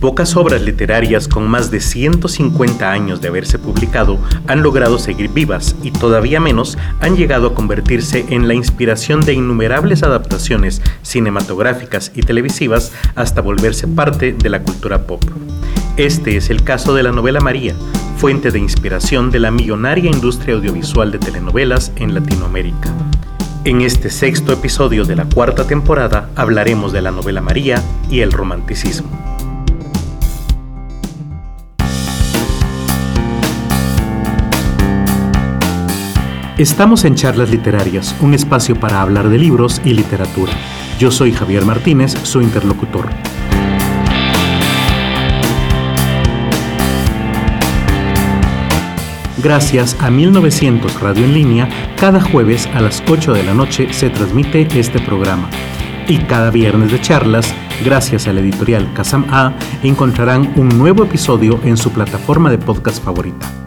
Pocas obras literarias con más de 150 años de haberse publicado han logrado seguir vivas y todavía menos han llegado a convertirse en la inspiración de innumerables adaptaciones cinematográficas y televisivas hasta volverse parte de la cultura pop. Este es el caso de la novela María, fuente de inspiración de la millonaria industria audiovisual de telenovelas en Latinoamérica. En este sexto episodio de la cuarta temporada hablaremos de la novela María y el romanticismo. Estamos en Charlas Literarias, un espacio para hablar de libros y literatura. Yo soy Javier Martínez, su interlocutor. Gracias a 1900 Radio en línea, cada jueves a las 8 de la noche se transmite este programa. Y cada viernes de charlas, gracias a la editorial Casam A, encontrarán un nuevo episodio en su plataforma de podcast favorita.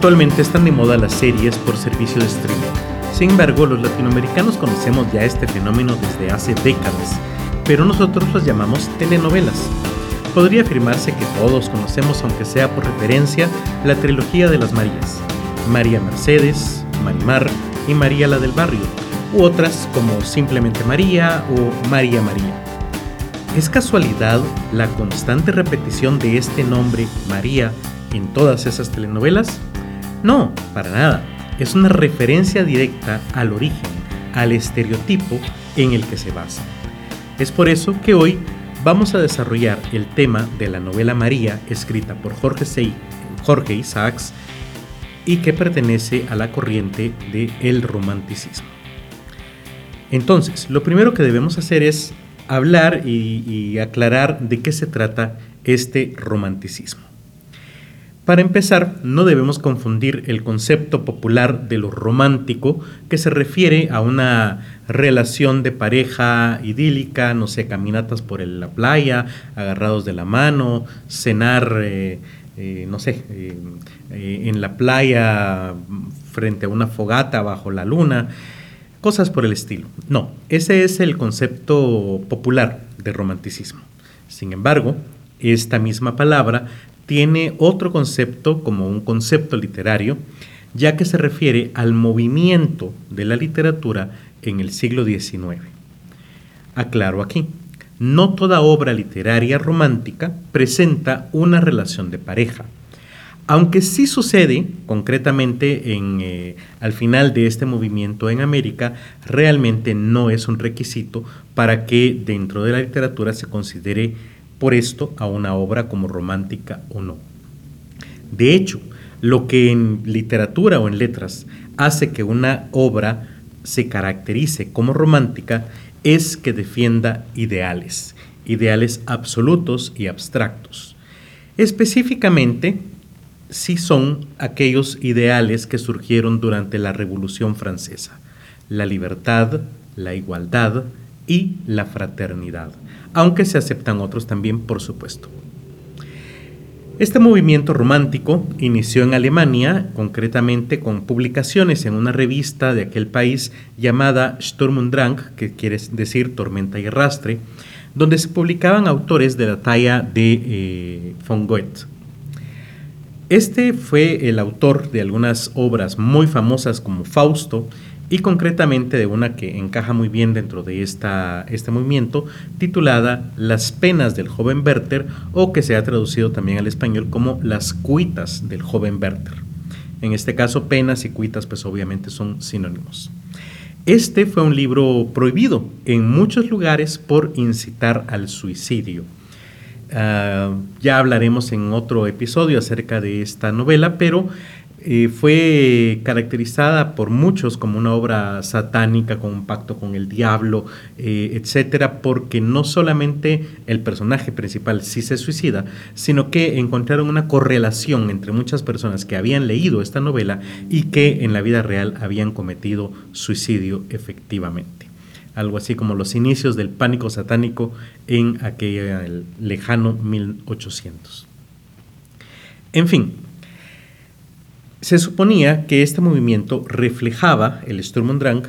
Actualmente están de moda las series por servicio de streaming. Sin embargo, los latinoamericanos conocemos ya este fenómeno desde hace décadas, pero nosotros los llamamos telenovelas. Podría afirmarse que todos conocemos, aunque sea por referencia, la trilogía de las Marías, María Mercedes, Marimar y María la del Barrio, u otras como simplemente María o María María. ¿Es casualidad la constante repetición de este nombre María en todas esas telenovelas? No, para nada. Es una referencia directa al origen, al estereotipo en el que se basa. Es por eso que hoy vamos a desarrollar el tema de la novela María, escrita por Jorge, Sey, Isaacs y que pertenece a la corriente del el romanticismo. Entonces, lo primero que debemos hacer es hablar y aclarar de qué se trata este romanticismo. Para empezar, no debemos confundir el concepto popular de lo romántico, que se refiere a una relación de pareja idílica, no sé, caminatas por la playa, agarrados de la mano, cenar, eh, eh, no sé, eh, en la playa frente a una fogata bajo la luna, cosas por el estilo. No, ese es el concepto popular de romanticismo. Sin embargo, esta misma palabra tiene otro concepto como un concepto literario, ya que se refiere al movimiento de la literatura en el siglo XIX. Aclaro aquí, no toda obra literaria romántica presenta una relación de pareja, aunque sí sucede concretamente en, eh, al final de este movimiento en América, realmente no es un requisito para que dentro de la literatura se considere por esto a una obra como romántica o no. De hecho, lo que en literatura o en letras hace que una obra se caracterice como romántica es que defienda ideales, ideales absolutos y abstractos. Específicamente, si son aquellos ideales que surgieron durante la Revolución Francesa, la libertad, la igualdad y la fraternidad aunque se aceptan otros también, por supuesto. Este movimiento romántico inició en Alemania, concretamente con publicaciones en una revista de aquel país llamada Sturm und Drang, que quiere decir tormenta y arrastre, donde se publicaban autores de la talla de eh, von Goethe. Este fue el autor de algunas obras muy famosas como Fausto y concretamente de una que encaja muy bien dentro de esta, este movimiento, titulada Las penas del joven Werther o que se ha traducido también al español como Las cuitas del joven Werther. En este caso, penas y cuitas pues obviamente son sinónimos. Este fue un libro prohibido en muchos lugares por incitar al suicidio. Ah, ya hablaremos en otro episodio acerca de esta novela, pero fue caracterizada por muchos como una obra satánica, con un pacto con el diablo, eh, etcétera, porque no solamente el personaje principal sí se suicida, sino que encontraron una correlación entre muchas personas que habían leído esta novela y que en la vida real habían cometido suicidio efectivamente. Algo así como los inicios del pánico satánico en aquel lejano 1800. En fin, Se suponía que este movimiento reflejaba, el Sturm und Drang,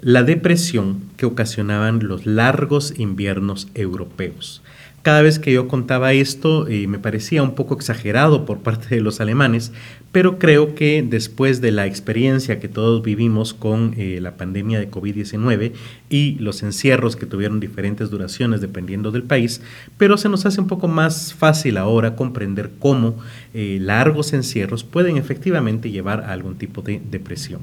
la depresión que ocasionaban los largos inviernos europeos. Cada vez que yo contaba esto eh, me parecía un poco exagerado por parte de los alemanes, pero creo que después de la experiencia que todos vivimos con eh, la pandemia de COVID-19 y los encierros que tuvieron diferentes duraciones dependiendo del país, pero se nos hace un poco más fácil ahora comprender cómo eh, largos encierros pueden efectivamente llevar a algún tipo de depresión.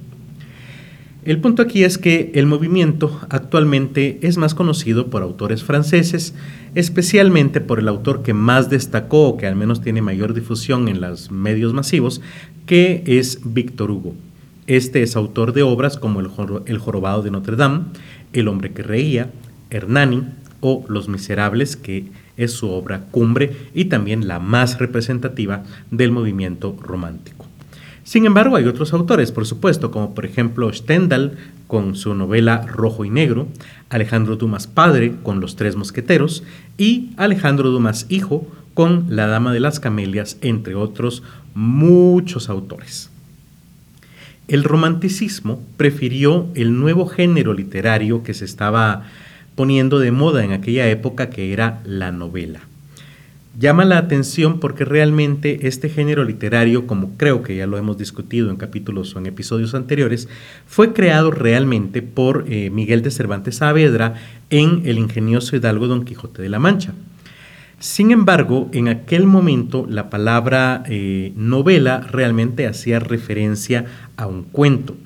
El punto aquí es que el movimiento actualmente es más conocido por autores franceses, especialmente por el autor que más destacó o que al menos tiene mayor difusión en los medios masivos, que es Víctor Hugo. Este es autor de obras como El, jorobado de Notre Dame, El hombre que reía, Hernani o Los miserables, que es su obra cumbre y también la más representativa del movimiento romántico. Sin embargo, hay otros autores, por supuesto, como por ejemplo Stendhal con su novela Rojo y Negro, Alejandro Dumas padre con Los Tres Mosqueteros y Alejandro Dumas hijo con La Dama de las Camelias, entre otros muchos autores. El romanticismo prefirió el nuevo género literario que se estaba poniendo de moda en aquella época, que era la novela. Llama la atención porque realmente este género literario, como creo que ya lo hemos discutido en capítulos o en episodios anteriores, fue creado realmente por eh, Miguel de Cervantes Saavedra en El ingenioso hidalgo Don Quijote de la Mancha. Sin embargo, en aquel momento la palabra eh, novela realmente hacía referencia a un cuento.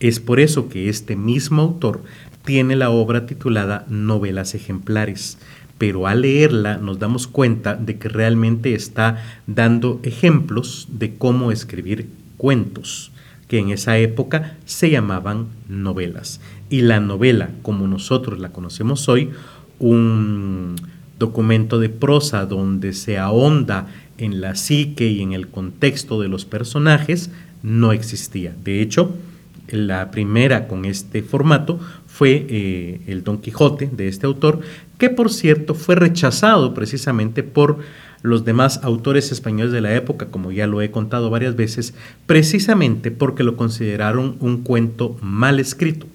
Es por eso que este mismo autor tiene la obra titulada Novelas ejemplares pero al leerla nos damos cuenta de que realmente está dando ejemplos de cómo escribir cuentos, que en esa época se llamaban novelas. Y la novela, como nosotros la conocemos hoy, un documento de prosa donde se ahonda en la psique y en el contexto de los personajes, no existía. De hecho, la primera con este formato fue eh, el Don Quijote de este autor, que por cierto fue rechazado precisamente por los demás autores españoles de la época, como ya lo he contado varias veces, precisamente porque lo consideraron un cuento mal escrito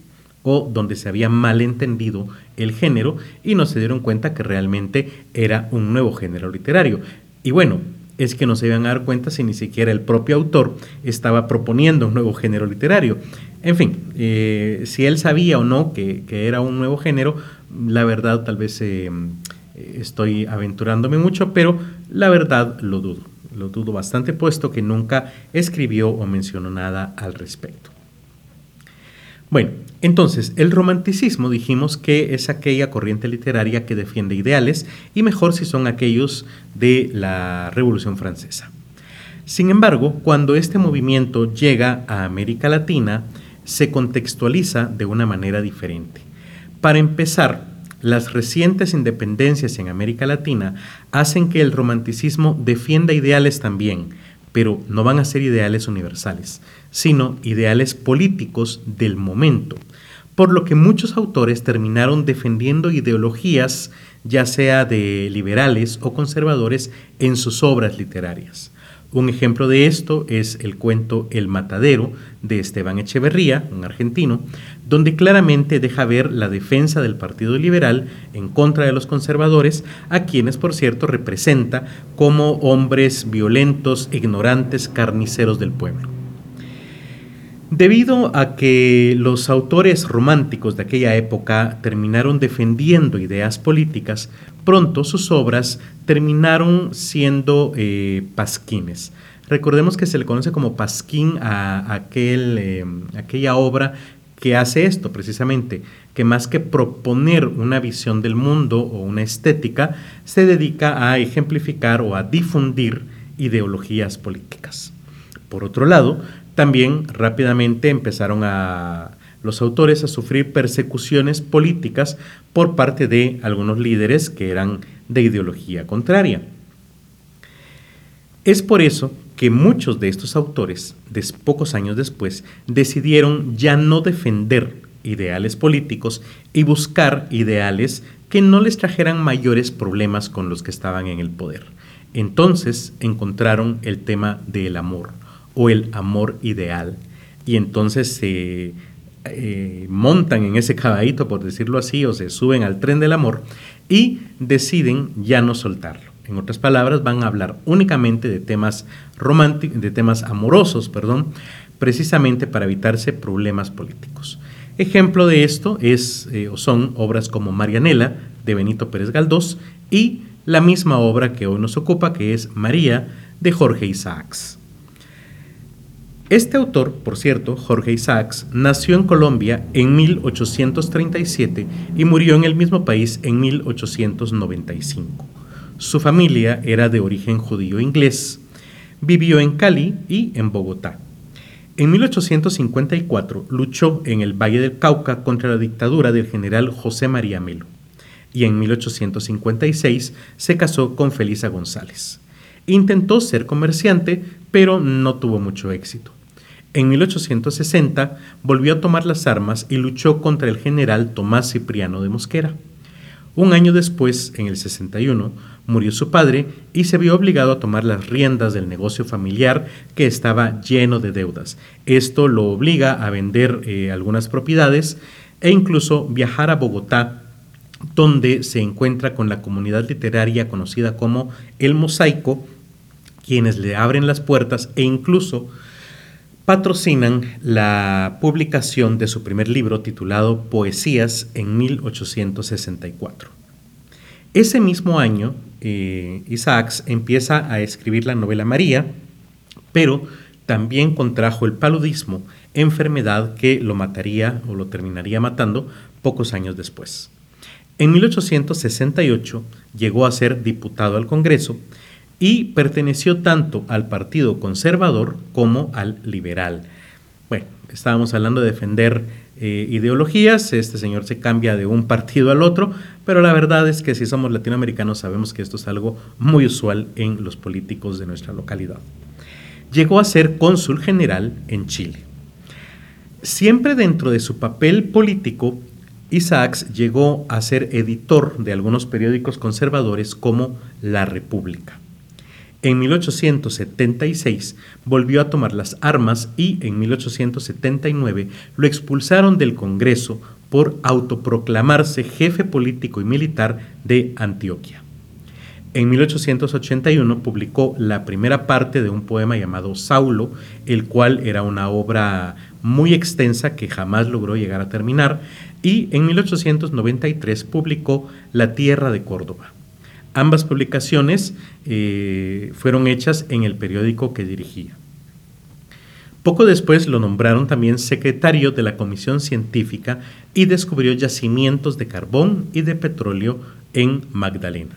o donde se había mal entendido el género y no se dieron cuenta que realmente era un nuevo género literario. Y bueno, es que no se iban a dar cuenta si ni siquiera el propio autor estaba proponiendo un nuevo género literario. En fin, eh, si él sabía o no que, era un nuevo género, la verdad tal vez eh, estoy aventurándome mucho, pero la verdad lo dudo. Lo dudo bastante puesto que nunca escribió o mencionó nada al respecto. Bueno, entonces, el romanticismo dijimos que es aquella corriente literaria que defiende ideales y mejor si son aquellos de la Revolución Francesa. Sin embargo, cuando este movimiento llega a América Latina, se contextualiza de una manera diferente. Para empezar, las recientes independencias en América Latina hacen que el romanticismo defienda ideales también, pero no van a ser ideales universales, sino ideales políticos del momento, por lo que muchos autores terminaron defendiendo ideologías ya sea de liberales o conservadores en sus obras literarias. Un ejemplo de esto es el cuento El Matadero de Esteban Echeverría, un argentino, donde claramente deja ver la defensa del Partido Liberal en contra de los conservadores, a quienes por cierto representa como hombres violentos, ignorantes, carniceros del pueblo. Debido a que los autores románticos de aquella época terminaron defendiendo ideas políticas, pronto sus obras terminaron siendo eh, pasquines. Recordemos que se le conoce como pasquín a aquel, eh, aquella obra que hace esto precisamente, que más que proponer una visión del mundo o una estética, se dedica a ejemplificar o a difundir ideologías políticas. Por otro lado, también rápidamente empezaron a los autores a sufrir persecuciones políticas por parte de algunos líderes que eran de ideología contraria. Es por eso que muchos de estos autores, pocos años después, decidieron ya no defender ideales políticos y buscar ideales que no les trajeran mayores problemas con los que estaban en el poder. Entonces encontraron el tema del amor o el amor ideal. Y entonces se eh, montan en ese caballito, por decirlo así, o se suben al tren del amor y deciden ya no soltarlo. En otras palabras, van a hablar únicamente de temas románticos, de temas amorosos, perdón, precisamente para evitarse problemas políticos. Ejemplo de esto es, eh, son obras como Marianela de Benito Pérez Galdós y la misma obra que hoy nos ocupa, que es María de Jorge Isaacs. Este autor, por cierto, Jorge Isaacs, nació en Colombia en 1837 y murió en el mismo país en 1895. Su familia era de origen judío inglés. Vivió en Cali y en Bogotá. En 1854 luchó en el Valle del Cauca contra la dictadura del general José María Melo y en 1856 se casó con Felisa González. Intentó ser comerciante, pero no tuvo mucho éxito. En 1860 volvió a tomar las armas y luchó contra el general Tomás Cipriano de Mosquera. Un año después, en el 61, murió su padre y se vio obligado a tomar las riendas del negocio familiar que estaba lleno de deudas. Esto lo obliga a vender eh, algunas propiedades e incluso viajar a Bogotá, donde se encuentra con la comunidad literaria conocida como El Mosaico, quienes le abren las puertas e incluso patrocinan la publicación de su primer libro titulado Poesías en 1864. Ese mismo año, eh, Isaacs empieza a escribir la novela María, pero también contrajo el paludismo, enfermedad que lo mataría o lo terminaría matando pocos años después. En 1868 llegó a ser diputado al Congreso y perteneció tanto al Partido Conservador como al Liberal. Bueno, estábamos hablando de defender eh, ideologías, este señor se cambia de un partido al otro, pero la verdad es que si somos latinoamericanos sabemos que esto es algo muy usual en los políticos de nuestra localidad. Llegó a ser cónsul general en Chile. Siempre dentro de su papel político, Isaacs llegó a ser editor de algunos periódicos conservadores como La República. En 1876 volvió a tomar las armas y en 1879 lo expulsaron del Congreso por autoproclamarse jefe político y militar de Antioquia. En 1881 publicó la primera parte de un poema llamado Saulo, el cual era una obra muy extensa que jamás logró llegar a terminar, y en 1893 publicó La Tierra de Córdoba. Ambas publicaciones eh, fueron hechas en el periódico que dirigía. Poco después lo nombraron también secretario de la Comisión Científica y descubrió yacimientos de carbón y de petróleo en Magdalena.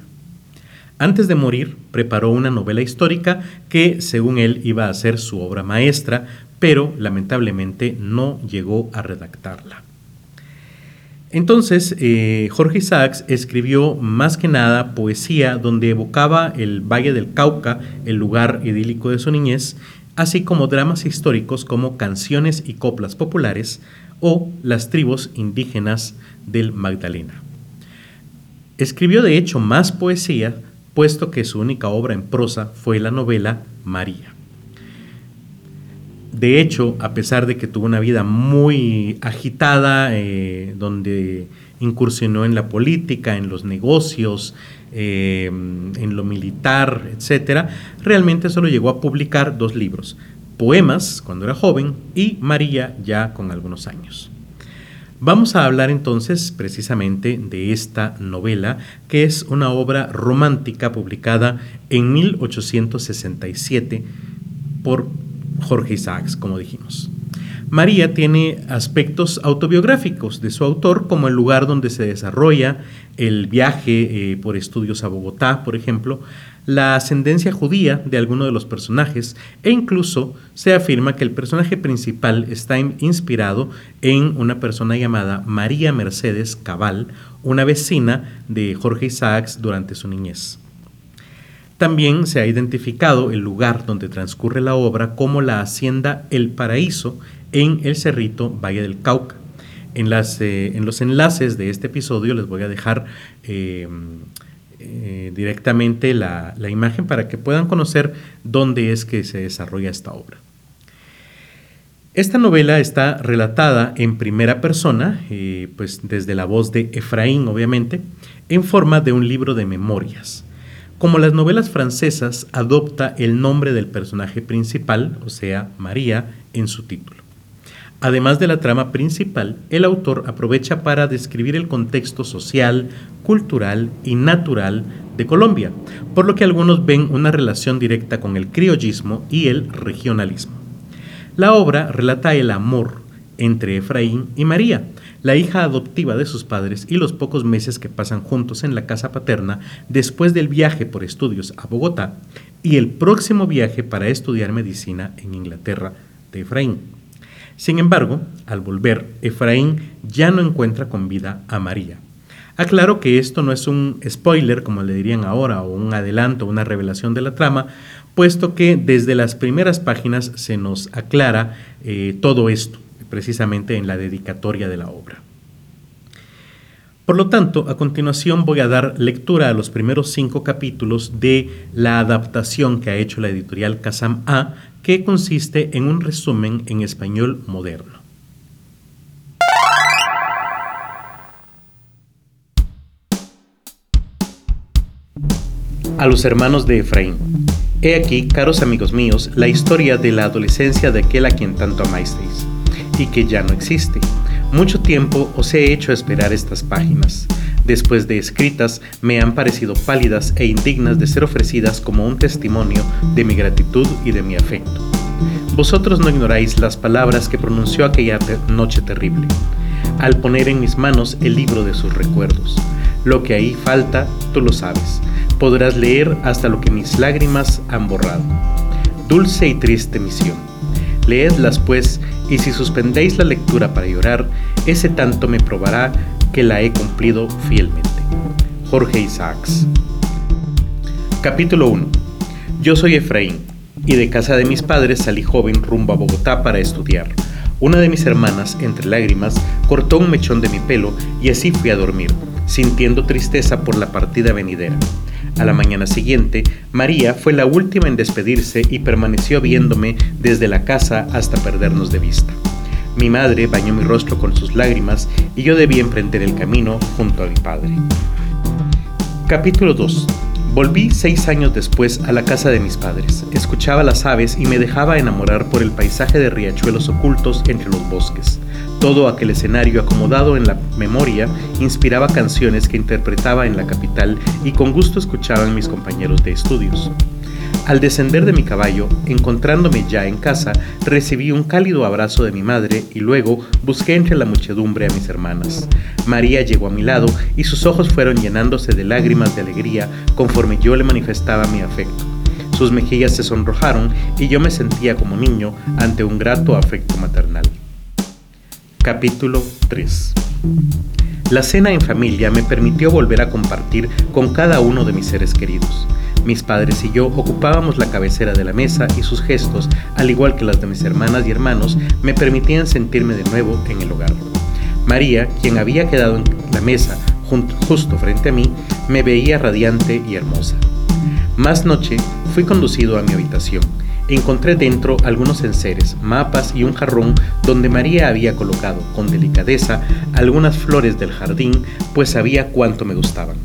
Antes de morir, preparó una novela histórica que, según él, iba a ser su obra maestra, pero lamentablemente no llegó a redactarla. Entonces, eh, Jorge Isaacs escribió más que nada poesía donde evocaba el Valle del Cauca, el lugar idílico de su niñez, así como dramas históricos como canciones y coplas populares o las tribus indígenas del Magdalena. Escribió de hecho más poesía, puesto que su única obra en prosa fue la novela María. De hecho, a pesar de que tuvo una vida muy agitada, eh, donde incursionó en la política, en los negocios, eh, en lo militar, etc., realmente solo llegó a publicar dos libros, Poemas cuando era joven y María ya con algunos años. Vamos a hablar entonces precisamente de esta novela, que es una obra romántica publicada en 1867 por Jorge Isaacs, como dijimos. María tiene aspectos autobiográficos de su autor, como el lugar donde se desarrolla, el viaje eh, por estudios a Bogotá, por ejemplo, la ascendencia judía de alguno de los personajes e incluso se afirma que el personaje principal está inspirado en una persona llamada María Mercedes Cabal, una vecina de Jorge Isaacs durante su niñez. También se ha identificado el lugar donde transcurre la obra como la hacienda El Paraíso en el Cerrito Valle del Cauca. En, las, eh, en los enlaces de este episodio les voy a dejar eh, eh, directamente la, la imagen para que puedan conocer dónde es que se desarrolla esta obra. Esta novela está relatada en primera persona, eh, pues desde la voz de Efraín, obviamente, en forma de un libro de memorias. Como las novelas francesas, adopta el nombre del personaje principal, o sea, María, en su título. Además de la trama principal, el autor aprovecha para describir el contexto social, cultural y natural de Colombia, por lo que algunos ven una relación directa con el criollismo y el regionalismo. La obra relata el amor entre Efraín y María, la hija adoptiva de sus padres y los pocos meses que pasan juntos en la casa paterna después del viaje por estudios a Bogotá y el próximo viaje para estudiar medicina en Inglaterra de Efraín. Sin embargo, al volver, Efraín ya no encuentra con vida a María. Aclaro que esto no es un spoiler, como le dirían ahora, o un adelanto, una revelación de la trama, puesto que desde las primeras páginas se nos aclara eh, todo esto, precisamente en la dedicatoria de la obra. Por lo tanto, a continuación voy a dar lectura a los primeros cinco capítulos de la adaptación que ha hecho la editorial Kazam A que consiste en un resumen en español moderno. A los hermanos de Efraín. He aquí, caros amigos míos, la historia de la adolescencia de aquel a quien tanto amasteis, y que ya no existe. Mucho tiempo os he hecho esperar estas páginas después de escritas, me han parecido pálidas e indignas de ser ofrecidas como un testimonio de mi gratitud y de mi afecto. Vosotros no ignoráis las palabras que pronunció aquella noche terrible, al poner en mis manos el libro de sus recuerdos. Lo que ahí falta, tú lo sabes. Podrás leer hasta lo que mis lágrimas han borrado. Dulce y triste misión. Leedlas pues, y si suspendéis la lectura para llorar, ese tanto me probará que la he cumplido fielmente. Jorge Isaacs. Capítulo 1. Yo soy Efraín, y de casa de mis padres salí joven rumbo a Bogotá para estudiar. Una de mis hermanas, entre lágrimas, cortó un mechón de mi pelo y así fui a dormir, sintiendo tristeza por la partida venidera. A la mañana siguiente, María fue la última en despedirse y permaneció viéndome desde la casa hasta perdernos de vista. Mi madre bañó mi rostro con sus lágrimas y yo debí emprender el camino junto a mi padre. Capítulo 2. Volví seis años después a la casa de mis padres. Escuchaba las aves y me dejaba enamorar por el paisaje de riachuelos ocultos entre los bosques. Todo aquel escenario acomodado en la memoria inspiraba canciones que interpretaba en la capital y con gusto escuchaban mis compañeros de estudios. Al descender de mi caballo, encontrándome ya en casa, recibí un cálido abrazo de mi madre y luego busqué entre la muchedumbre a mis hermanas. María llegó a mi lado y sus ojos fueron llenándose de lágrimas de alegría conforme yo le manifestaba mi afecto. Sus mejillas se sonrojaron y yo me sentía como niño ante un grato afecto maternal. Capítulo 3 La cena en familia me permitió volver a compartir con cada uno de mis seres queridos. Mis padres y yo ocupábamos la cabecera de la mesa y sus gestos, al igual que las de mis hermanas y hermanos, me permitían sentirme de nuevo en el hogar. María, quien había quedado en la mesa justo frente a mí, me veía radiante y hermosa. Más noche fui conducido a mi habitación. Encontré dentro algunos enseres, mapas y un jarrón donde María había colocado con delicadeza algunas flores del jardín, pues sabía cuánto me gustaban.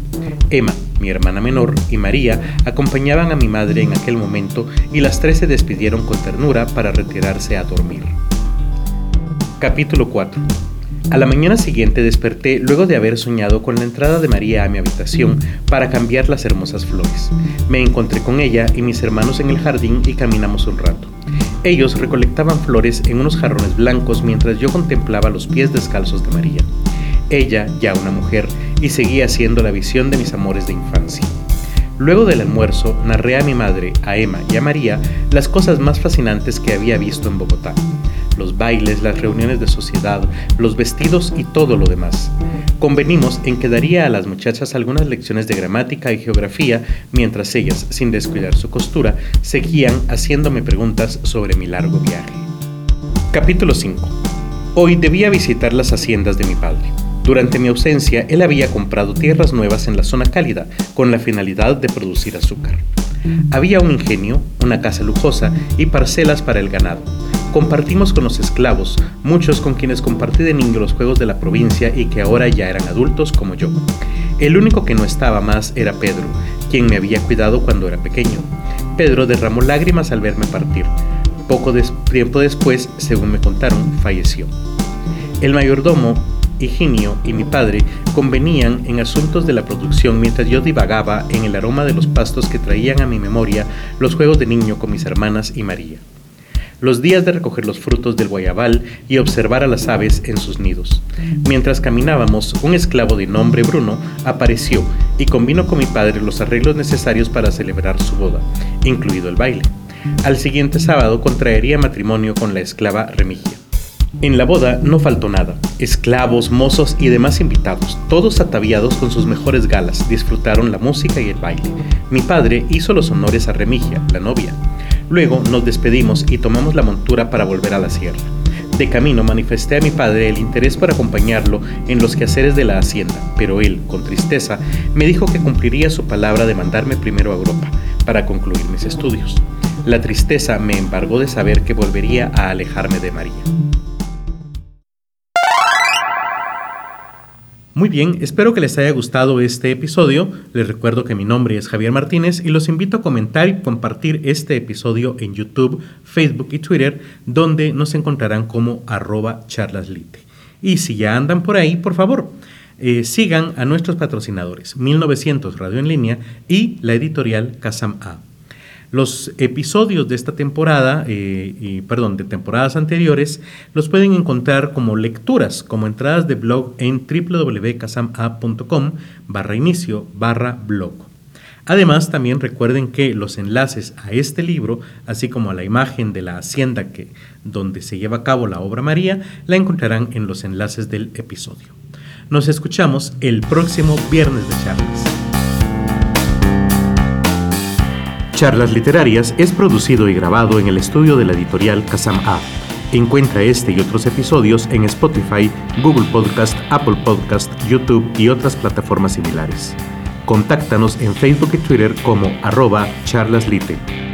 Emma, mi hermana menor y María acompañaban a mi madre en aquel momento y las tres se despidieron con ternura para retirarse a dormir. Capítulo 4 a la mañana siguiente desperté luego de haber soñado con la entrada de María a mi habitación para cambiar las hermosas flores. Me encontré con ella y mis hermanos en el jardín y caminamos un rato. Ellos recolectaban flores en unos jarrones blancos mientras yo contemplaba los pies descalzos de María. Ella, ya una mujer, y seguía siendo la visión de mis amores de infancia. Luego del almuerzo, narré a mi madre, a Emma y a María las cosas más fascinantes que había visto en Bogotá. Los bailes, las reuniones de sociedad, los vestidos y todo lo demás. Convenimos en que daría a las muchachas algunas lecciones de gramática y geografía mientras ellas, sin descuidar su costura, seguían haciéndome preguntas sobre mi largo viaje. Capítulo 5. Hoy debía visitar las haciendas de mi padre. Durante mi ausencia, él había comprado tierras nuevas en la zona cálida con la finalidad de producir azúcar. Había un ingenio, una casa lujosa y parcelas para el ganado. Compartimos con los esclavos, muchos con quienes compartí de niño los juegos de la provincia y que ahora ya eran adultos como yo. El único que no estaba más era Pedro, quien me había cuidado cuando era pequeño. Pedro derramó lágrimas al verme partir. Poco tiempo después, según me contaron, falleció. El mayordomo, Higinio y mi padre convenían en asuntos de la producción mientras yo divagaba en el aroma de los pastos que traían a mi memoria los juegos de niño con mis hermanas y María. Los días de recoger los frutos del guayabal y observar a las aves en sus nidos. Mientras caminábamos, un esclavo de nombre Bruno apareció y combinó con mi padre los arreglos necesarios para celebrar su boda, incluido el baile. Al siguiente sábado contraería matrimonio con la esclava Remigia. En la boda no faltó nada. Esclavos, mozos y demás invitados, todos ataviados con sus mejores galas, disfrutaron la música y el baile. Mi padre hizo los honores a Remigia, la novia. Luego nos despedimos y tomamos la montura para volver a la sierra. De camino manifesté a mi padre el interés por acompañarlo en los quehaceres de la hacienda, pero él, con tristeza, me dijo que cumpliría su palabra de mandarme primero a Europa para concluir mis estudios. La tristeza me embargó de saber que volvería a alejarme de María. Muy bien, espero que les haya gustado este episodio. Les recuerdo que mi nombre es Javier Martínez y los invito a comentar y compartir este episodio en YouTube, Facebook y Twitter, donde nos encontrarán como arroba charlaslite. Y si ya andan por ahí, por favor, eh, sigan a nuestros patrocinadores, 1900 Radio en Línea y la editorial Casam A. Los episodios de esta temporada, eh, y, perdón, de temporadas anteriores, los pueden encontrar como lecturas, como entradas de blog en www.casama.com barra inicio barra blog. Además, también recuerden que los enlaces a este libro, así como a la imagen de la hacienda que, donde se lleva a cabo la obra María, la encontrarán en los enlaces del episodio. Nos escuchamos el próximo viernes de charlas. Charlas Literarias es producido y grabado en el estudio de la editorial Kazam A. Encuentra este y otros episodios en Spotify, Google Podcast, Apple Podcast, YouTube y otras plataformas similares. Contáctanos en Facebook y Twitter como arroba charlaslite.